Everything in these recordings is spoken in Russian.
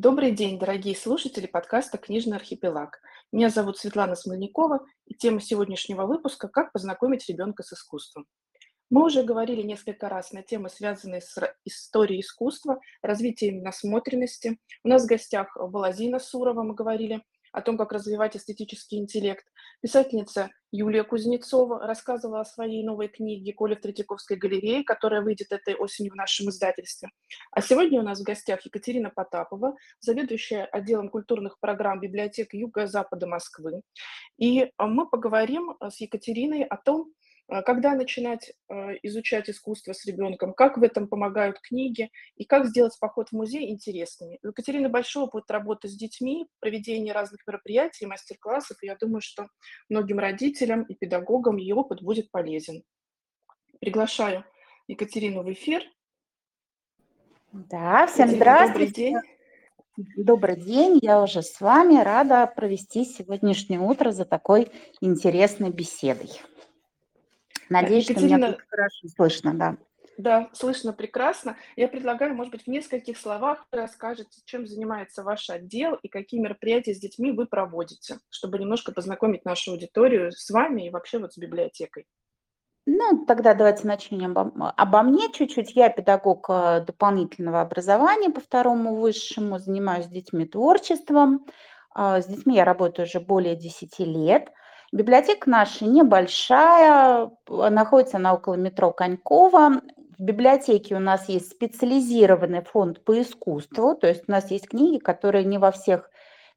Добрый день, дорогие слушатели подкаста «Книжный архипелаг». Меня зовут Светлана Смольникова, и тема сегодняшнего выпуска «Как познакомить ребенка с искусством». Мы уже говорили несколько раз на темы, связанные с историей искусства, развитием насмотренности. У нас в гостях была Зина Сурова, мы говорили о том, как развивать эстетический интеллект. Писательница Юлия Кузнецова рассказывала о своей новой книге «Коля в Третьяковской галерее», которая выйдет этой осенью в нашем издательстве. А сегодня у нас в гостях Екатерина Потапова, заведующая отделом культурных программ библиотек Юго-Запада Москвы. И мы поговорим с Екатериной о том, когда начинать а, изучать искусство с ребенком, как в этом помогают книги и как сделать поход в музей интересными. У Екатерины большой опыт работы с детьми, проведения разных мероприятий, мастер-классов, и я думаю, что многим родителям и педагогам ее опыт будет полезен. Приглашаю Екатерину в эфир. Да, всем Екатерина, здравствуйте. Добрый день. Добрый день, я уже с вами, рада провести сегодняшнее утро за такой интересной беседой. Надеюсь, Екатерина... что меня хорошо слышно, да. Да, слышно прекрасно. Я предлагаю, может быть, в нескольких словах расскажете, чем занимается ваш отдел и какие мероприятия с детьми вы проводите, чтобы немножко познакомить нашу аудиторию с вами и вообще вот с библиотекой. Ну, тогда давайте начнем обо, обо мне чуть-чуть. Я педагог э, дополнительного образования по второму высшему, занимаюсь с детьми творчеством. А, с детьми я работаю уже более 10 лет. Библиотека наша небольшая, находится на около метро Конькова. В библиотеке у нас есть специализированный фонд по искусству, то есть у нас есть книги, которые не во всех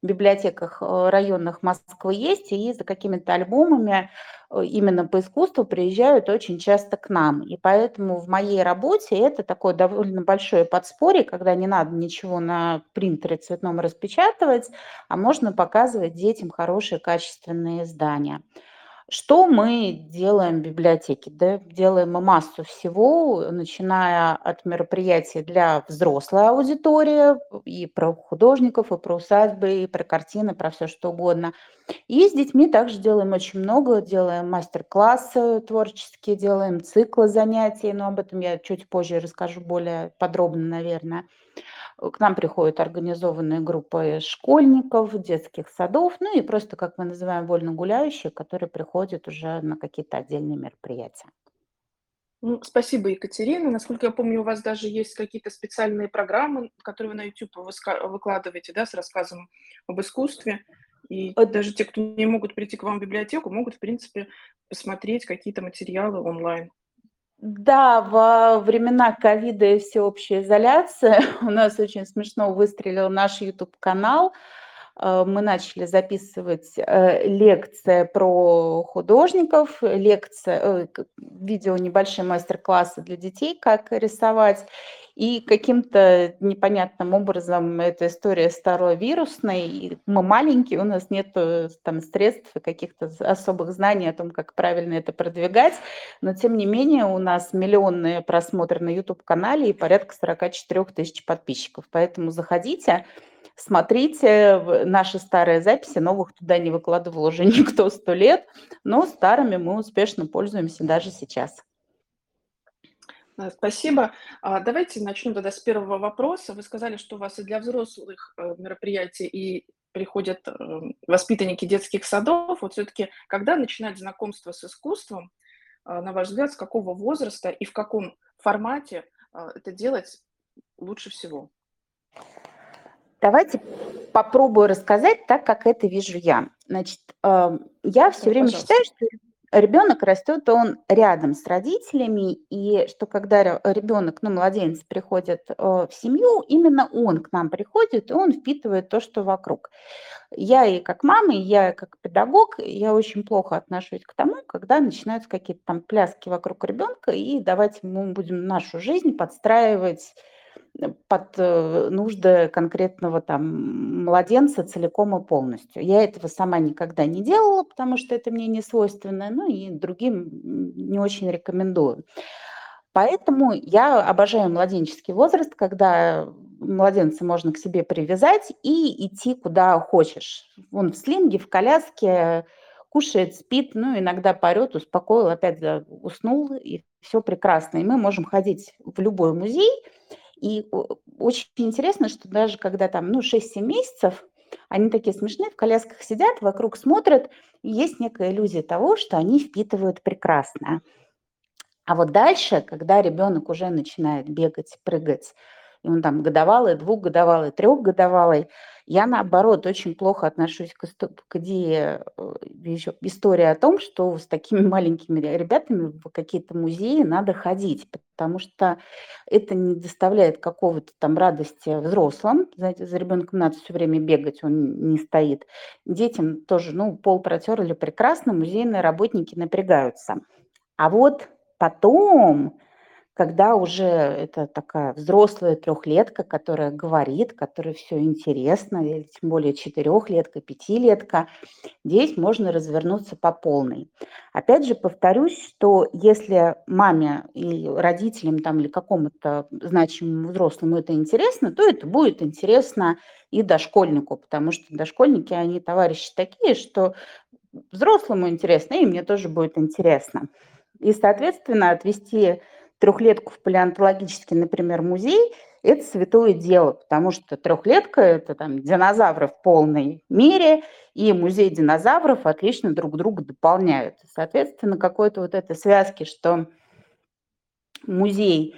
библиотеках э, районных Москвы есть, и за какими-то альбомами э, именно по искусству приезжают очень часто к нам. И поэтому в моей работе это такое довольно большое подспорье, когда не надо ничего на принтере цветном распечатывать, а можно показывать детям хорошие качественные издания. Что мы делаем в библиотеке? Да, делаем мы массу всего, начиная от мероприятий для взрослой аудитории, и про художников, и про усадьбы, и про картины, про все что угодно. И с детьми также делаем очень много, делаем мастер-классы творческие, делаем циклы занятий, но об этом я чуть позже расскажу более подробно, наверное. К нам приходят организованные группы школьников, детских садов, ну и просто, как мы называем, вольно гуляющие, которые приходят уже на какие-то отдельные мероприятия. Ну, спасибо, Екатерина. Насколько я помню, у вас даже есть какие-то специальные программы, которые вы на YouTube выкладываете, да, с рассказом об искусстве. И э, даже те, кто не могут прийти к вам в библиотеку, могут, в принципе, посмотреть какие-то материалы онлайн. Да, во времена ковида и всеобщей изоляции у нас очень смешно выстрелил наш YouTube-канал. Э, мы начали записывать э, лекции про художников, лекции, видео небольшие мастер-классы для детей, как рисовать. И каким-то непонятным образом эта история стала вирусной. Мы маленькие, у нас нет там средств и каких-то особых знаний о том, как правильно это продвигать. Но тем не менее у нас миллионные просмотры на YouTube-канале и порядка 44 тысяч подписчиков. Поэтому заходите, смотрите наши старые записи, новых туда не выкладывал уже никто сто лет, но старыми мы успешно пользуемся даже сейчас. Э, спасибо. А, давайте начнем тогда с первого вопроса. Вы сказали, что у вас и для взрослых э, мероприятий и приходят э, воспитанники детских садов. Вот все-таки, когда начинать знакомство с искусством, на ваш взгляд, с какого возраста и в каком формате это делать лучше всего? Давайте попробую рассказать так, как это вижу я. Значит, я все время Пожалуйста. считаю, что ребенок растет, он рядом с родителями, и что когда ребенок, ну, младенец приходит э, в семью, именно он к нам приходит, и он впитывает то, что вокруг. Я и как мама, и я и как педагог, я очень плохо отношусь к тому, когда начинаются какие-то там пляски вокруг ребенка, и давайте мы будем нашу жизнь подстраивать под э, нужды конкретного там младенца целиком и полностью. Я этого сама никогда не делала, потому что это мне не свойственно, ну и другим не очень рекомендую. Поэтому я обожаю младенческий возраст, когда младенца можно к себе привязать и идти куда хочешь. Он в слинге, в коляске, кушает, спит, ну, иногда порет, успокоил, опять уснул, и все прекрасно. И мы можем ходить в любой музей – И очень интересно, что даже когда там, ну, 6-7 месяцев, они такие смешные, в колясках сидят, вокруг смотрят, и есть некая иллюзия того, что они впитывают прекрасно. А вот дальше, когда ребенок уже начинает бегать, прыгать, и он там годовалый, двухгодовалый, трехгодовалый, я, наоборот, очень плохо отношусь к, к идее э, истории о том, что с такими маленькими ребятами в какие-то музеи надо ходить, потому что это не доставляет какого-то там радости взрослым. Знаете, за ребенком надо все время бегать, он не стоит. Детям тоже, ну, пол протерли прекрасно, музейные работники напрягаются. А вот потом когда уже это такая взрослая трехлетка, которая говорит, которой все интересно, или тем более четырехлетка, пятилетка, здесь можно развернуться по полной. Опять же, повторюсь, что если маме и родителям там, или какому-то значимому взрослому это интересно, то это будет интересно и дошкольнику, потому что дошкольники, они товарищи такие, что взрослому интересно, и мне тоже будет интересно. И, соответственно, отвести трехлетку в палеонтологический, например, музей, это святое дело, потому что трехлетка – это там динозавры в полной мере, и музей динозавров отлично друг друга дополняют. Соответственно, какой-то вот этой связки, что музей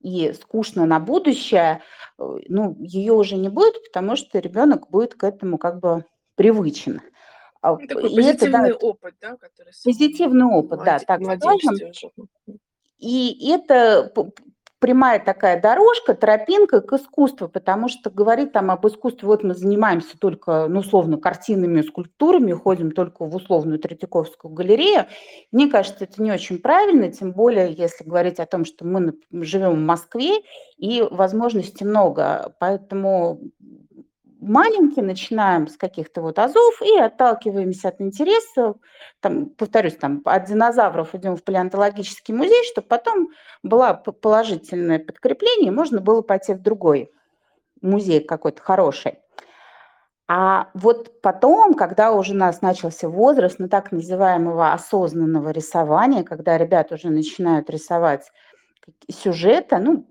и скучно на будущее, э, ну, ее уже не будет, потому что ребенок будет к этому как бы привычен. А, такой и позитивный это, да, опыт, да, который позитивный опыт, да, так скажем. И это прямая такая дорожка, тропинка к искусству, потому что говорить там об искусстве, вот мы занимаемся только, ну, условно, картинами, скульптурами, ходим только в условную Третьяковскую галерею, мне кажется, это не очень правильно, тем более, если говорить о том, что мы живем в Москве, и возможностей много, поэтому маленькие, начинаем с каких-то вот азов и отталкиваемся от интереса, там, повторюсь, там, от динозавров идем в палеонтологический музей, чтобы потом было положительное подкрепление, и можно было пойти в другой музей какой-то хороший. А вот потом, когда уже у нас начался возраст, ну, так называемого осознанного рисования, когда ребята уже начинают рисовать сюжеты, ну,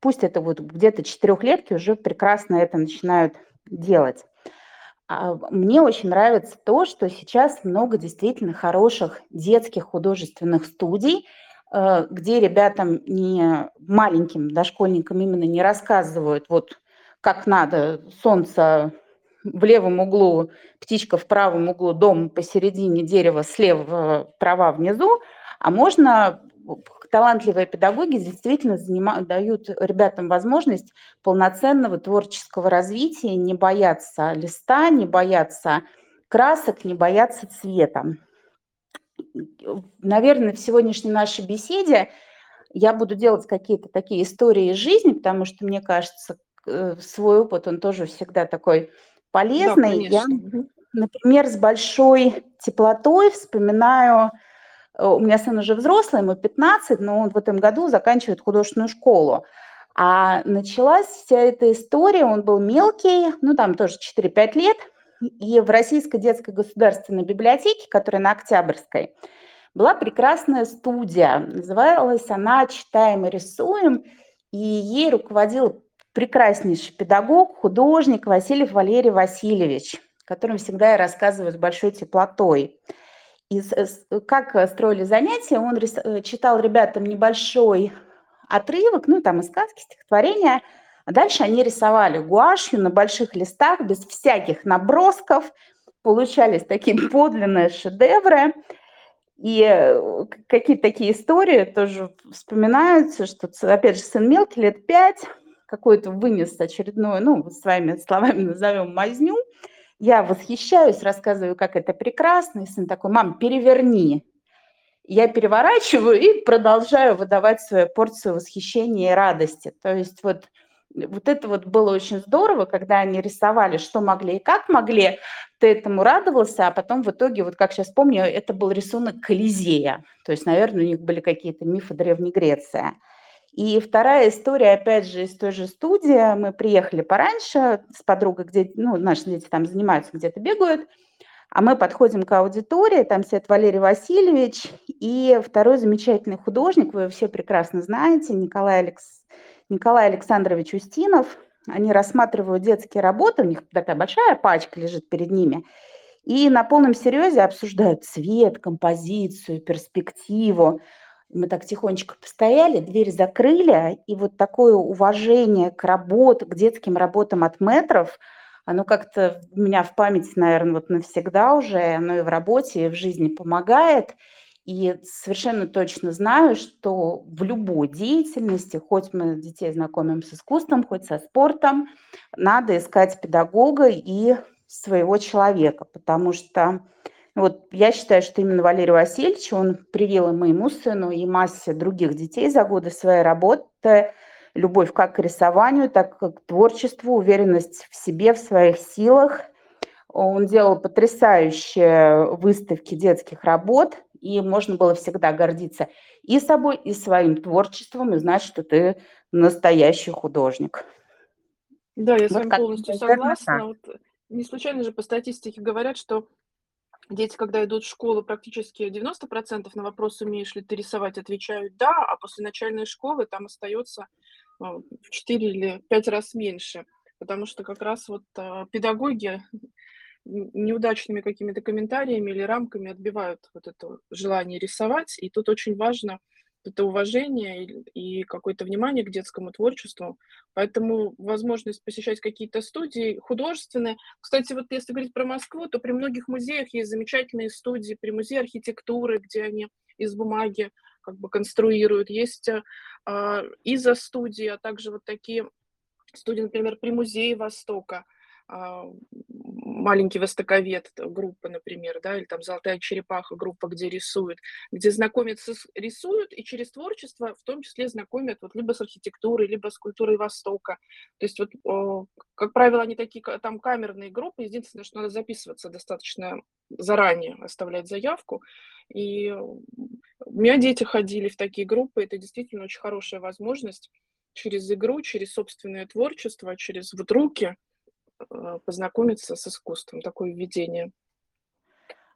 пусть это вот где-то четырехлетки уже прекрасно это начинают делать. А, мне очень нравится то, что сейчас много действительно хороших детских художественных студий, э, где ребятам не маленьким дошкольникам именно не рассказывают, вот как надо, солнце в левом углу, птичка в правом углу, дом посередине, дерево слева, трава внизу, а можно талантливые педагоги действительно занимают, дают ребятам возможность полноценного творческого развития, не бояться листа, не бояться красок, не бояться цвета. Наверное, в сегодняшней нашей беседе я буду делать какие-то такие истории из жизни, потому что, мне кажется, э, свой опыт, он тоже всегда такой полезный. Да, я, например, с большой теплотой вспоминаю у меня сын уже взрослый, ему 15, но он в этом году заканчивает художественную школу. А началась вся эта история, он был мелкий, ну там тоже 4-5 лет, и в Российской детской государственной библиотеке, которая на Октябрьской, была прекрасная студия. Называлась она «Читаем и рисуем», и ей руководил прекраснейший педагог, художник Васильев Валерий Васильевич, которым всегда я рассказываю с большой теплотой. И как э, строили занятия, он э, читал ребятам небольшой отрывок, ну, там, из сказки, стихотворения, а дальше они рисовали гуашью на больших листах, без всяких набросков, получались такие подлинные шедевры. И э, какие-то такие истории тоже вспоминаются, что, опять же, сын мелкий, лет пять, какой-то вынес очередную, ну, своими словами назовем, мазню – я восхищаюсь, рассказываю, как это прекрасно. И сын такой, мам, переверни. Я переворачиваю и продолжаю выдавать свою порцию восхищения и радости. То есть вот, вот это вот было очень здорово, когда они рисовали, что могли и как могли, ты этому радовался, а потом в итоге, вот как сейчас помню, это был рисунок Колизея. То есть, наверное, у них были какие-то мифы Древней Греции. И вторая история, опять же, из той же студии. Мы приехали пораньше с подругой, где, ну, наши дети там занимаются, где-то бегают. А мы подходим к аудитории, там сидит Валерий Васильевич и второй замечательный художник, вы все прекрасно знаете, Николай Алекс... Николай Александрович Устинов. Они рассматривают детские работы, у них такая большая пачка лежит перед ними, и на полном серьезе обсуждают цвет, композицию, перспективу. Мы так тихонечко постояли, дверь закрыли, и вот такое уважение к работе, к детским работам от метров, оно как-то у меня в памяти, наверное, вот навсегда уже, оно и в работе, и в жизни помогает. И совершенно точно знаю, что в любой деятельности, хоть мы детей знакомим с искусством, хоть со спортом, надо искать педагога и своего человека, потому что вот я считаю, что именно Валерий Васильевич, он привил и моему сыну, и массе других детей за годы своей работы любовь как к рисованию, так и к творчеству, уверенность в себе, в своих силах. Он делал потрясающие выставки детских работ, и можно было всегда гордиться и собой, и своим творчеством, и знать, что ты настоящий художник. Да, я вот с вами полностью согласна. Вот, не случайно же по статистике говорят, что Дети, когда идут в школу, практически 90% на вопрос, умеешь ли ты рисовать, отвечают «да», а после начальной школы там остается а, в 4 или 5 раз меньше, потому что как раз вот а, педагоги неудачными какими-то комментариями или рамками отбивают вот это желание рисовать, и тут очень важно – это уважение и, какое-то внимание к детскому творчеству. Поэтому возможность посещать какие-то студии художественные. Кстати, вот если говорить про Москву, то при многих музеях есть замечательные студии, при музее архитектуры, где они из бумаги как бы конструируют. Есть э, а, изо-студии, а также вот такие студии, например, при музее Востока – маленький востоковед группа, например, да, или там золотая черепаха группа, где рисуют, где знакомятся, рисуют и через творчество в том числе знакомят вот либо с архитектурой, либо с культурой Востока. То есть вот, как правило, они такие там камерные группы, единственное, что надо записываться достаточно заранее, оставлять заявку. И у меня дети ходили в такие группы, это действительно очень хорошая возможность через игру, через собственное творчество, через вот руки – Э, познакомиться с искусством, такое введение?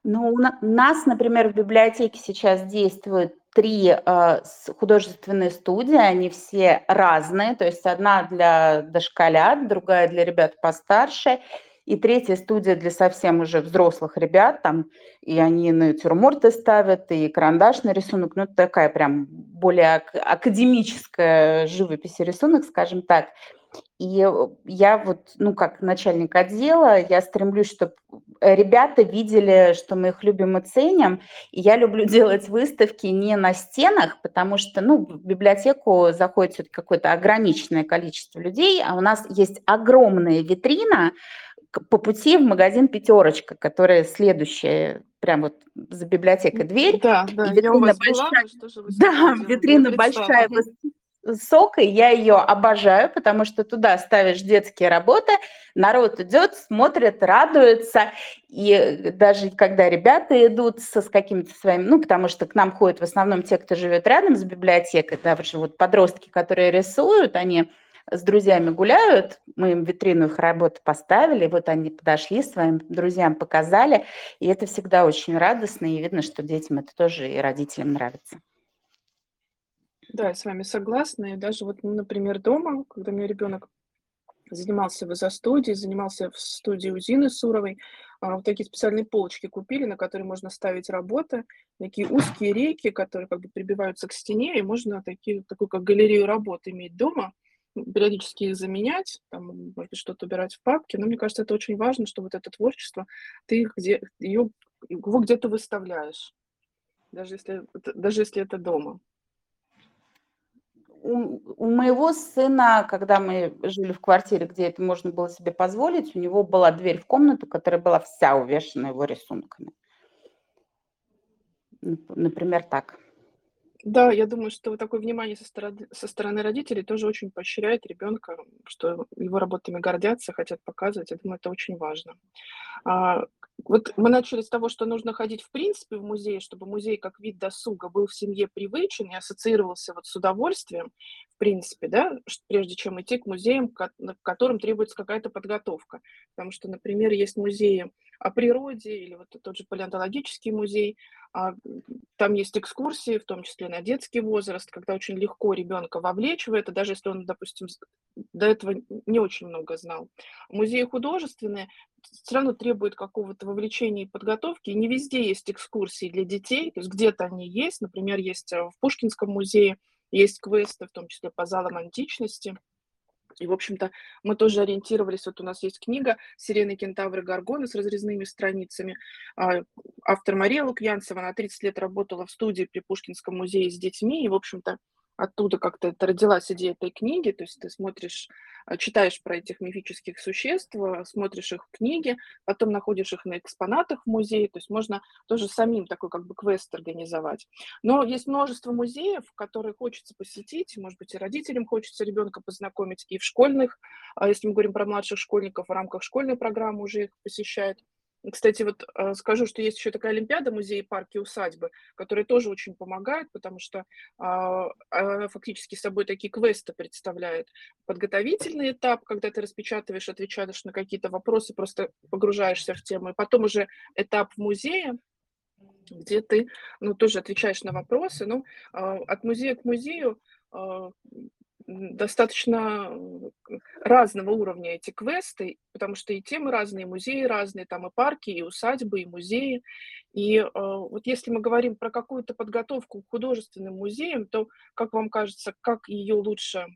Ну, у нас, например, в библиотеке сейчас действуют три э, художественные студии, они все разные, то есть одна для дошколят, другая для ребят постарше, и третья студия для совсем уже взрослых ребят, там, и они натюрморты ставят, и карандашный рисунок, ну, такая прям более академическая живопись и рисунок, скажем так. И э, я вот, ну, как начальник отдела, я стремлюсь, чтобы ребята видели, что мы их любим и ценим. И я люблю делать выставки не на стенах, потому что, ну, в библиотеку заходит какое-то ограниченное количество людей, а у нас есть огромная витрина по пути в магазин «Пятерочка», которая следующая прям вот за библиотекой дверь. Да, да, витрина большая. Была, да, витрина большая, Сокой, я ее обожаю, потому что туда ставишь детские работы, народ идет, смотрит, радуется, и даже когда ребята идут со, с какими-то своими, ну, потому что к нам ходят в основном те, кто живет рядом с библиотекой, даже вот подростки, которые рисуют, они с друзьями гуляют, мы им витрину их работы поставили, вот они подошли, своим друзьям показали, и это всегда очень радостно, и видно, что детям это тоже и родителям нравится. Да, я с вами согласна. И даже вот, ну, например, дома, когда у меня ребенок занимался в изо-студии, занимался в студии у Зины Суровой, а, вот такие специальные полочки купили, на которые можно ставить работы, такие узкие рейки, которые как бы прибиваются к стене, и можно такие, такую как галерею работ иметь дома, периодически их заменять, там, может быть, что-то убирать в папке, но мне кажется, это очень важно, что вот это творчество, ты где, ее, его где-то выставляешь, даже если, даже если это дома у, моего сына, когда мы жили в квартире, где это можно было себе позволить, у него была дверь в комнату, которая была вся увешана его рисунками. Например, так. Да, я думаю, что вот такое внимание со стороны, со стороны родителей тоже очень поощряет ребенка, что его работами гордятся, хотят показывать. Я думаю, это очень важно. А, вот мы начали с того, что нужно ходить в принципе в музей, чтобы музей как вид досуга был в семье привычен и ассоциировался вот с удовольствием, в принципе, да, прежде чем идти к музеям, к которым требуется какая-то подготовка. Потому что, например, есть музеи о природе или вот тот же палеонтологический музей. А, там есть экскурсии, в том числе на детский возраст, когда очень легко ребенка вовлечь в это, даже если он, допустим, до этого не очень много знал. Музеи художественные все равно требуют какого-то вовлечения и подготовки. И не везде есть экскурсии для детей, то есть где-то они есть. Например, есть э, в Пушкинском музее, есть квесты, в том числе по залам античности. И, в общем-то, мы тоже ориентировались, вот у нас есть книга «Сирены, кентавры, горгоны» с разрезными страницами. А, автор Мария Лукьянцева, она 30 лет работала в студии при Пушкинском музее с детьми, и, в общем-то, оттуда как-то это родилась идея этой книги, то есть ты смотришь, э, читаешь про этих мифических существ, э, смотришь их книги, потом находишь их на экспонатах в музее, то есть можно тоже самим такой как бы квест организовать. Но есть множество музеев, которые хочется посетить, может быть, и родителям хочется ребенка познакомить, и в школьных, а если мы говорим про младших школьников, в рамках школьной программы уже их посещают. Кстати, вот э, скажу, что есть еще такая Олимпиада музей парки усадьбы, которая тоже очень помогает, потому что а, она фактически собой такие квесты представляет. Подготовительный этап, когда ты распечатываешь, отвечаешь на какие-то вопросы, просто погружаешься в тему. И потом уже этап в музее, где ты ну, тоже отвечаешь на вопросы. Ну, а, от музея к музею а, достаточно разного уровня эти квесты, потому что и темы разные, и музеи разные, там и парки, и усадьбы, и музеи. И э, вот если мы говорим про какую-то подготовку к художественным музеям, то, как вам кажется, как ее лучше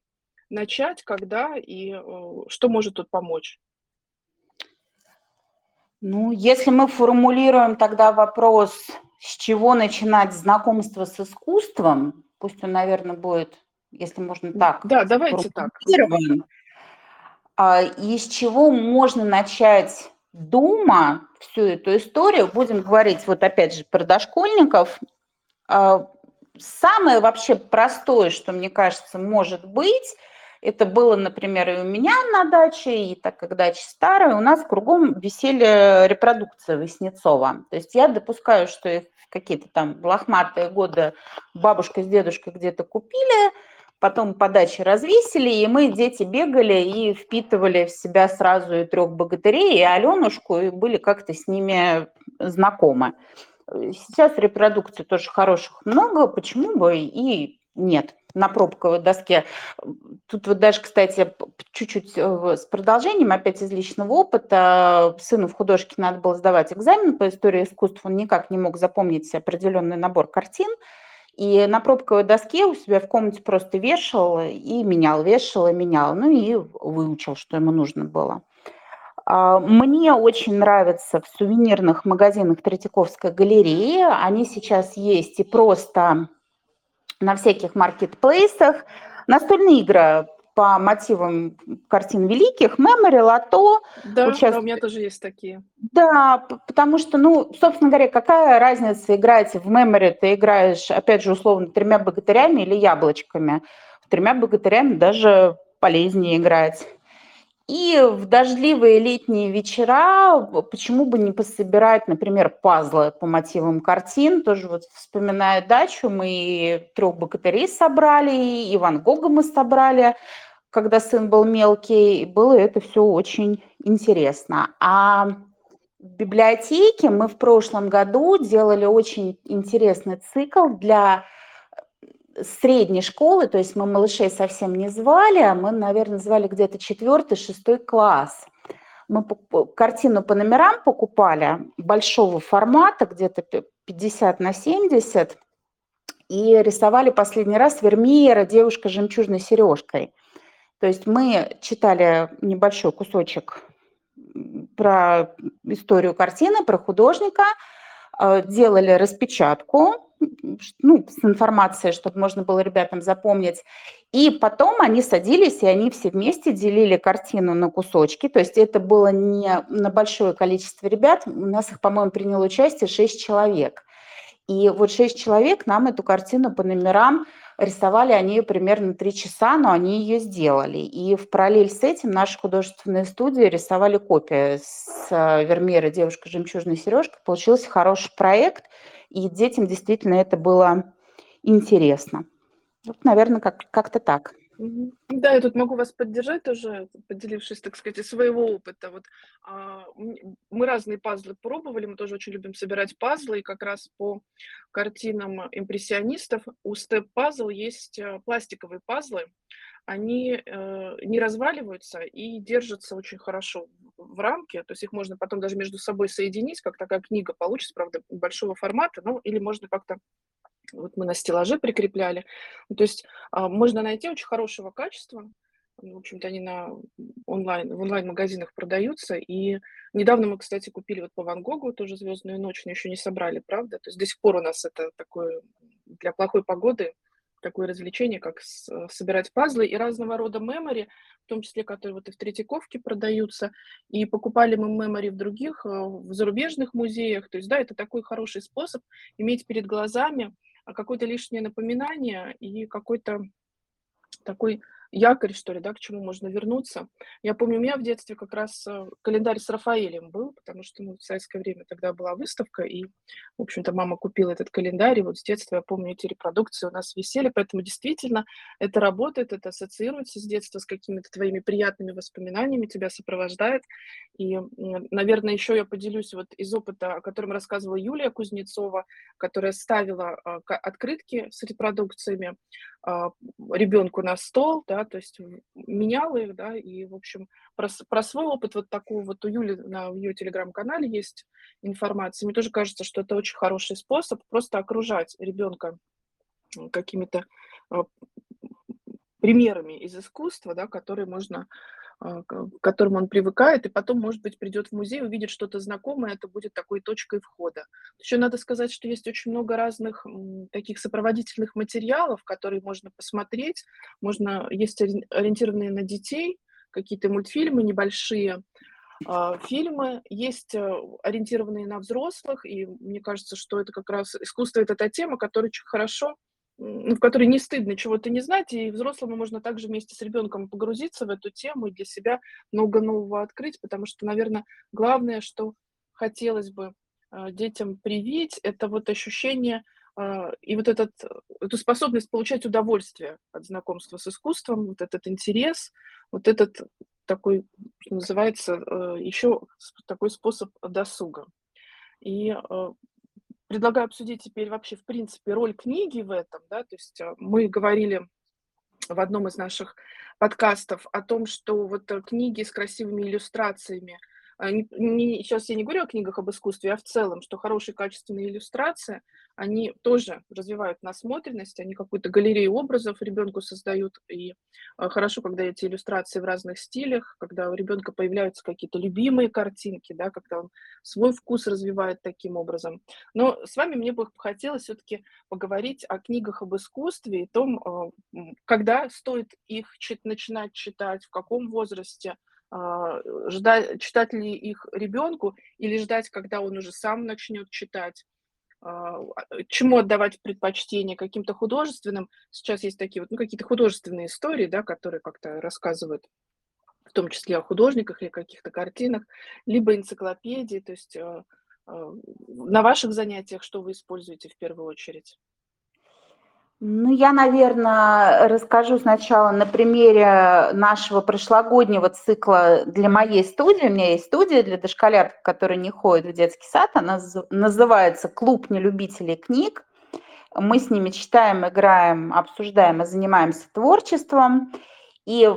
начать, когда и э, что может тут помочь? Ну, если мы формулируем тогда вопрос, с чего начинать знакомство с искусством, пусть он, наверное, будет если можно так. Да, давайте так. А, из чего можно начать дома всю эту историю, будем говорить вот опять же про дошкольников. А, самое вообще простое, что мне кажется может быть, это было, например, и у меня на даче, и так как дача старая, у нас кругом висели репродукции Васнецова. То есть я допускаю, что их какие-то там лохматые годы бабушка с дедушкой где-то купили, потом подачи развесили, и мы, дети, бегали и впитывали в себя сразу и трех богатырей, и Аленушку, и были как-то с ними знакомы. Сейчас репродукций тоже хороших много, почему бы и нет на пробковой доске. Тут вот даже, кстати, чуть-чуть э, с продолжением, опять из личного опыта, сыну в художке надо было сдавать экзамен по истории искусств, он никак не мог запомнить определенный набор картин, и на пробковой доске у себя в комнате просто вешал и менял, вешал и менял. Ну и выучил, что ему нужно было. А, мне очень нравится в сувенирных магазинах Третьяковской галереи. Они сейчас есть и просто на всяких маркетплейсах. Настольные игры по мотивам картин великих, Memory, Лото. Да, сейчас... да, у меня тоже есть такие. Да, потому что, ну, собственно говоря, какая разница играть в Memory, ты играешь, опять же, условно, тремя богатырями или яблочками. Тремя богатырями даже полезнее играть. И в дождливые летние вечера почему бы не пособирать, например, пазлы по мотивам картин. Тоже вот вспоминая дачу, мы трех богатырей собрали, и Ван Гога мы собрали когда сын был мелкий, было это все очень интересно. А в библиотеке мы в прошлом году делали очень интересный цикл для средней школы, то есть мы малышей совсем не звали, а мы, наверное, звали где-то четвертый, шестой класс. Мы картину по номерам покупали большого формата, где-то 50 на 70, и рисовали последний раз Вермеера «Девушка с жемчужной сережкой». То есть мы читали небольшой кусочек про историю картины, про художника, делали распечатку, ну, с информацией, чтобы можно было ребятам запомнить. И потом они садились, и они все вместе делили картину на кусочки. То есть это было не на большое количество ребят. У нас их, по-моему, приняло участие 6 человек. И вот 6 человек нам эту картину по номерам Рисовали они примерно три часа, но они ее сделали. И в параллель с этим наши художественные студии рисовали копии с э, Вермеера «Девушка жемчужной сережкой». Получился хороший проект, и детям действительно это было интересно. Вот, наверное, как- как-то так. Да, я тут могу вас поддержать тоже, поделившись, так сказать, своего опыта. Вот, а, мы разные пазлы пробовали, мы тоже очень любим собирать пазлы, и как раз по картинам импрессионистов у Puzzle есть, э, пластиковые пазлы. Они, э, не разваливаются и держатся очень хорошо в рамке, то есть их можно потом даже между собой соединить, как такая книга получится, правда, большого формата, ну, или можно как-то вот мы на стеллаже прикрепляли. Ну, то есть, а, можно найти очень хорошего качества. В общем-то, они на онлайн в онлайн-магазинах продаются. И недавно мы, кстати, купили вот по Ван Гогу тоже "Звездную ночь", но еще не собрали, правда. То есть до сих пор у нас это такое для плохой погоды такое развлечение, как с собирать пазлы и разного рода memory, в том числе, которые вот и в Третьяковке продаются. И покупали мы memory в других, э, в зарубежных музеях. То есть, да, это такой хороший способ иметь перед глазами какое-то лишнее напоминание и какой-то такой якорь, что ли, да, к чему можно вернуться. Я помню, у меня в детстве как раз э, календарь с Рафаэлем был, потому что, ну, в советское время тогда была выставка, и, в общем-то, мама купила этот календарь, и вот с детства я помню, эти репродукции у нас висели, поэтому действительно это работает, это ассоциируется с детства с какими-то твоими приятными воспоминаниями, тебя сопровождает. И, наверное, еще я поделюсь вот из опыта, о котором рассказывала Юлия Кузнецова, которая ставила а, открытки с репродукциями ребенку на стол, да, то есть меняла их, да, и, в общем, про, про свой опыт вот такого вот у Юли на ее телеграм-канале есть информация. Мне тоже кажется, что это очень хороший способ просто окружать ребенка какими-то а, примерами из искусства, да, которые можно а, к которому он привыкает, и потом, может быть, придет в музей, увидит что-то знакомое, это будет такой точкой входа. Еще надо сказать, что есть очень много разных таких сопроводительных материалов, которые можно посмотреть. Можно, есть ориентированные на детей, какие-то мультфильмы небольшие, а, фильмы, есть э, ориентированные на взрослых, и мне кажется, что это как раз искусство, это та тема, которая очень хорошо в которой не стыдно чего-то не знать, и взрослому можно также вместе с ребенком погрузиться в эту тему и для себя много нового открыть, потому что, наверное, главное, что хотелось бы э, детям привить, это вот ощущение э, и вот этот, эту способность получать удовольствие от знакомства с искусством, вот этот интерес, вот этот такой, что называется, э, еще такой способ досуга. И Предлагаю обсудить теперь вообще, в принципе, роль книги в этом, да, то есть э, мы говорили в одном из наших подкастов о том, что вот э, книги с красивыми иллюстрациями – не, не, сейчас я не говорю о книгах об искусстве, а в целом, что хорошие качественные иллюстрации, они тоже развивают насмотренность, они какую-то галерею образов ребенку создают. И а, хорошо, когда эти иллюстрации в разных стилях, когда у ребенка появляются какие-то любимые картинки, да, когда он свой вкус развивает таким образом. Но с вами мне бы хотелось все-таки поговорить о книгах об искусстве и том, а, когда стоит их начинать читать, в каком возрасте, а, ждать, читать ли их ребенку или ждать, когда он уже сам начнет читать, а, чему отдавать предпочтение, каким-то художественным. Сейчас есть такие вот, ну, какие-то художественные истории, да, которые как-то рассказывают в том числе о художниках или каких-то картинах, либо энциклопедии, то есть а, на ваших занятиях что вы используете в первую очередь? Ну, я, наверное, расскажу сначала на примере нашего прошлогоднего цикла для моей студии. У меня есть студия для дошколят, которые не ходят в детский сад. Она называется «Клуб нелюбителей книг». Мы с ними читаем, играем, обсуждаем и занимаемся творчеством. И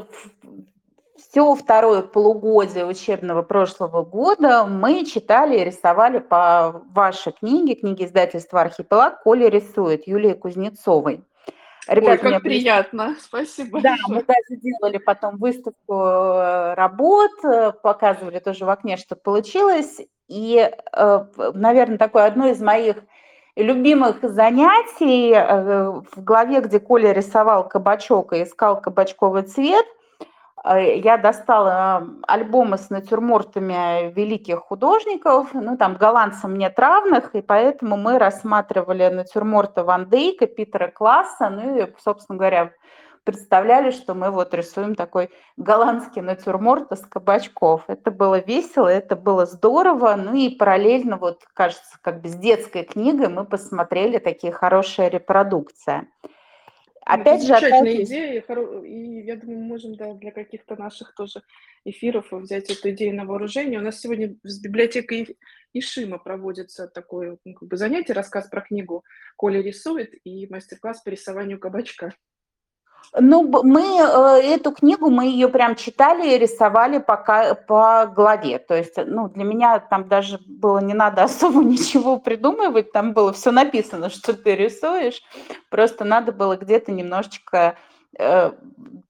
все второе полугодие учебного прошлого года мы читали и рисовали по вашей книге, книге издательства «Архипелаг» «Коля рисует» Юлии Кузнецовой. Ребята, Ой, как приятно, спасибо. Да, мы даже делали потом выставку э, работ, э, показывали тоже в окне, что получилось. И, э, наверное, такое одно из моих любимых занятий в главе, где Коля рисовал кабачок и искал кабачковый цвет, я достала альбомы с натюрмортами великих художников, ну, там голландцам нет равных, и поэтому мы рассматривали натюрморты Ван Дейка, Питера Класса, ну и, собственно говоря, представляли, что мы вот рисуем такой голландский натюрморт из кабачков. Это было весело, это было здорово, ну и параллельно, вот, кажется, как бы с детской книгой мы посмотрели такие хорошие репродукции. Опять же, замечательная идея, и я думаю, мы можем да, для каких-то наших тоже эфиров взять эту идею на вооружение. У нас сегодня с библиотекой Ишима проводится такое ну, как бы занятие, рассказ про книгу «Коля рисует» и мастер-класс по рисованию кабачка. Ну, мы э, эту книгу, мы ее прям читали и рисовали пока по главе. То есть, ну, для меня там даже было не надо особо ничего придумывать, там было все написано, что ты рисуешь. Просто надо было где-то немножечко, э,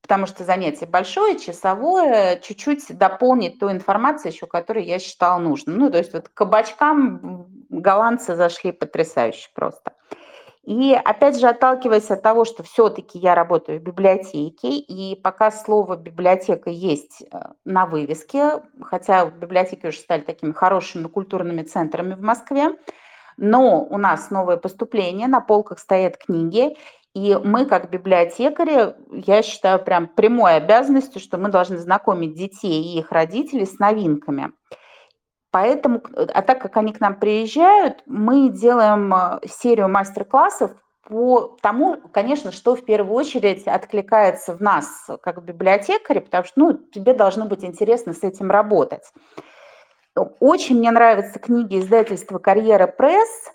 потому что занятие большое, часовое, чуть-чуть дополнить ту информацию еще, которую я считала нужным. Ну, то есть вот кабачкам голландцы зашли потрясающе просто. И опять же, отталкиваясь от того, что все-таки я работаю в библиотеке, и пока слово библиотека есть э, на вывеске, хотя библиотеки уже стали такими хорошими культурными центрами в Москве, но у нас новое поступление, на полках стоят книги, и мы, как библиотекари, я считаю прям прямой обязанностью, что мы должны знакомить детей и их родителей с новинками. Поэтому, а так как они к нам приезжают, мы делаем э, серию мастер-классов по тому, конечно, что в первую очередь откликается в нас, как библиотекаре, потому что ну, тебе должно быть интересно с этим работать. Очень мне нравятся книги издательства «Карьера пресс»,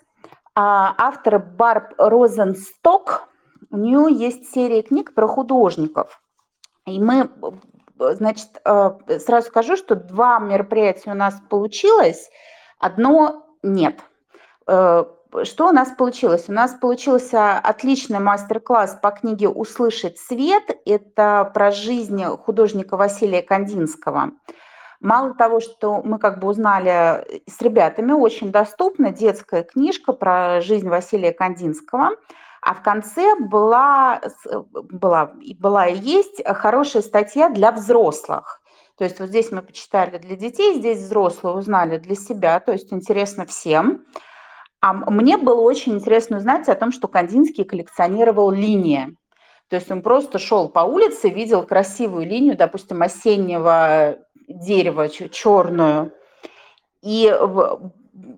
а автора Барб Розенсток. У нее есть серия книг про художников. И мы Значит, э, сразу скажу, что два мероприятия у нас получилось, одно нет. Э, что у нас получилось? У нас получился отличный мастер-класс по книге «Услышать свет». Это про жизнь художника Василия Кандинского. Мало того, что мы как бы узнали с ребятами, очень доступна детская книжка про жизнь Василия Кандинского – а в конце была, была, была и есть хорошая статья для взрослых. То есть вот здесь мы почитали для детей, здесь взрослые узнали для себя, то есть интересно всем. А мне было очень интересно узнать о том, что Кандинский коллекционировал линии. То есть он просто шел по улице, видел красивую линию, допустим, осеннего дерева черную, и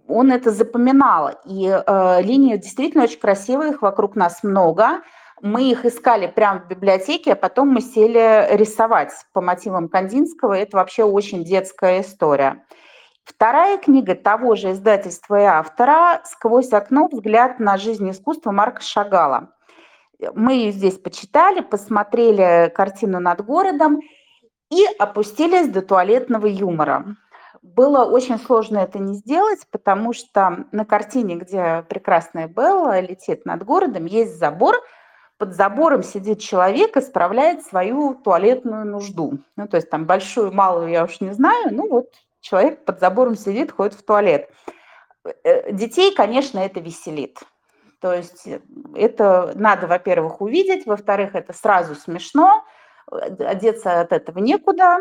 он это запоминал. И э, линии действительно очень красивые, их вокруг нас много. Мы их искали прямо в библиотеке, а потом мы сели рисовать по мотивам Кандинского. Это вообще очень детская история. Вторая книга того же издательства и автора «Сквозь окно. Взгляд на жизнь искусства» Марка Шагала. Мы ее здесь почитали, посмотрели картину над городом и опустились до туалетного юмора. Было очень сложно это не сделать, потому что на картине, где прекрасная Белла летит над городом, есть забор, под забором сидит человек и справляет свою туалетную нужду. Ну, то есть там большую, малую я уж не знаю, ну вот человек под забором сидит, ходит в туалет. Э, детей, конечно, это веселит. То есть это надо, во-первых, увидеть, во-вторых, это сразу смешно, одеться от этого некуда,